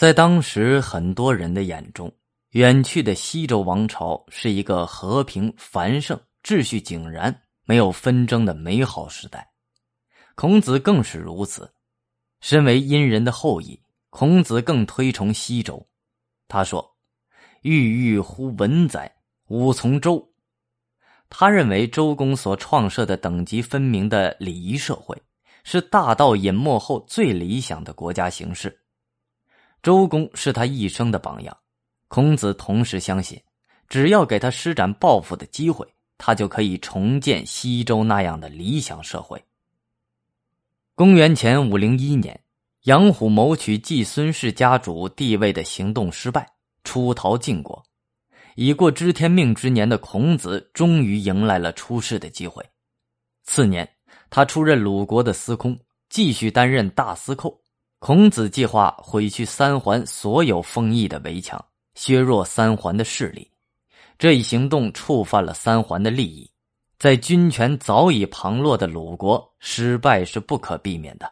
在当时很多人的眼中，远去的西周王朝是一个和平繁盛、秩序井然、没有纷争的美好时代。孔子更是如此。身为殷人的后裔，孔子更推崇西周。他说：“郁郁乎文哉，吾从周。”他认为周公所创设的等级分明的礼仪社会，是大道隐没后最理想的国家形式。周公是他一生的榜样。孔子同时相信，只要给他施展抱负的机会，他就可以重建西周那样的理想社会。公元前五零一年，杨虎谋取季孙氏家主地位的行动失败，出逃晋国。已过知天命之年的孔子，终于迎来了出世的机会。次年，他出任鲁国的司空，继续担任大司寇。孔子计划毁去三环所有封邑的围墙，削弱三环的势力。这一行动触犯了三环的利益。在军权早已旁落的鲁国，失败是不可避免的。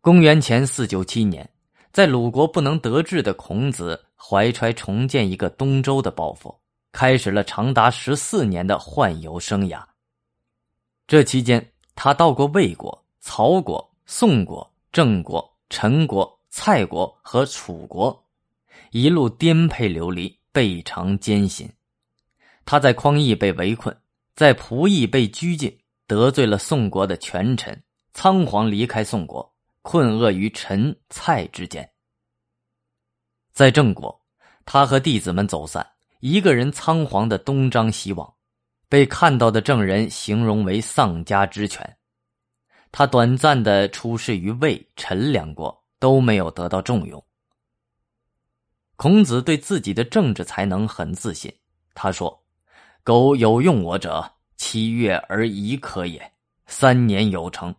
公元前四九七年，在鲁国不能得志的孔子，怀揣重建一个东周的抱负，开始了长达十四年的宦游生涯。这期间，他到过魏国、曹国、宋国、郑国、陈国、蔡国和楚国，一路颠沛流离，倍尝艰辛。他在匡邑被围困，在蒲邑被拘禁，得罪了宋国的权臣，仓皇离开宋国，困厄于陈、蔡之间。在郑国，他和弟子们走散，一个人仓皇的东张西望，被看到的郑人形容为丧家之犬。他短暂的出仕于魏、陈两国，都没有得到重用。孔子对自己的政治才能很自信，他说。苟有用我者，七月而已可也；三年有成。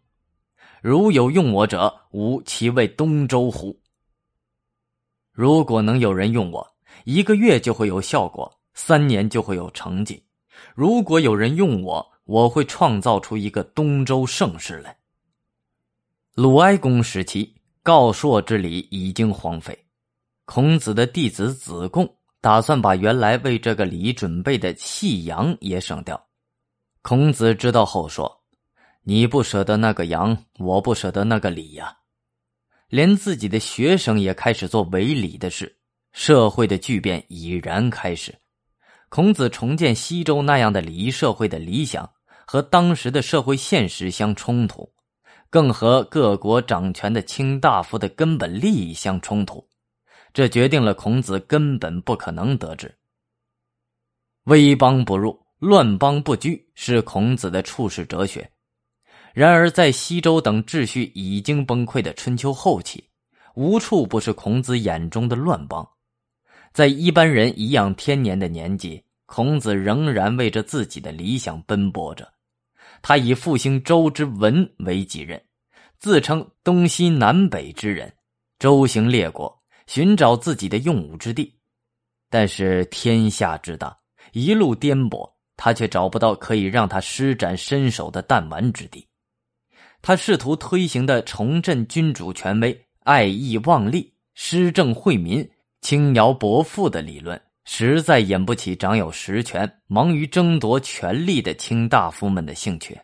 如有用我者，吾其为东周乎？如果能有人用我，一个月就会有效果，三年就会有成绩。如果有人用我，我会创造出一个东周盛世来。鲁哀公时期，告朔之礼已经荒废，孔子的弟子子贡。打算把原来为这个礼准备的弃羊也省掉。孔子知道后说：“你不舍得那个羊，我不舍得那个礼呀。”连自己的学生也开始做违礼的事，社会的巨变已然开始。孔子重建西周那样的礼仪社会的理想，和当时的社会现实相冲突，更和各国掌权的卿大夫的根本利益相冲突。这决定了孔子根本不可能得志。威邦不入，乱邦不居，是孔子的处世哲学。然而，在西周等秩序已经崩溃的春秋后期，无处不是孔子眼中的乱邦。在一般人颐养天年的年纪，孔子仍然为着自己的理想奔波着。他以复兴周之文为己任，自称东西南北之人，周行列国。寻找自己的用武之地，但是天下之大，一路颠簸，他却找不到可以让他施展身手的弹丸之地。他试图推行的重振君主权威、爱义忘利、施政惠民、轻徭薄赋的理论，实在引不起长有实权、忙于争夺权力的卿大夫们的兴趣。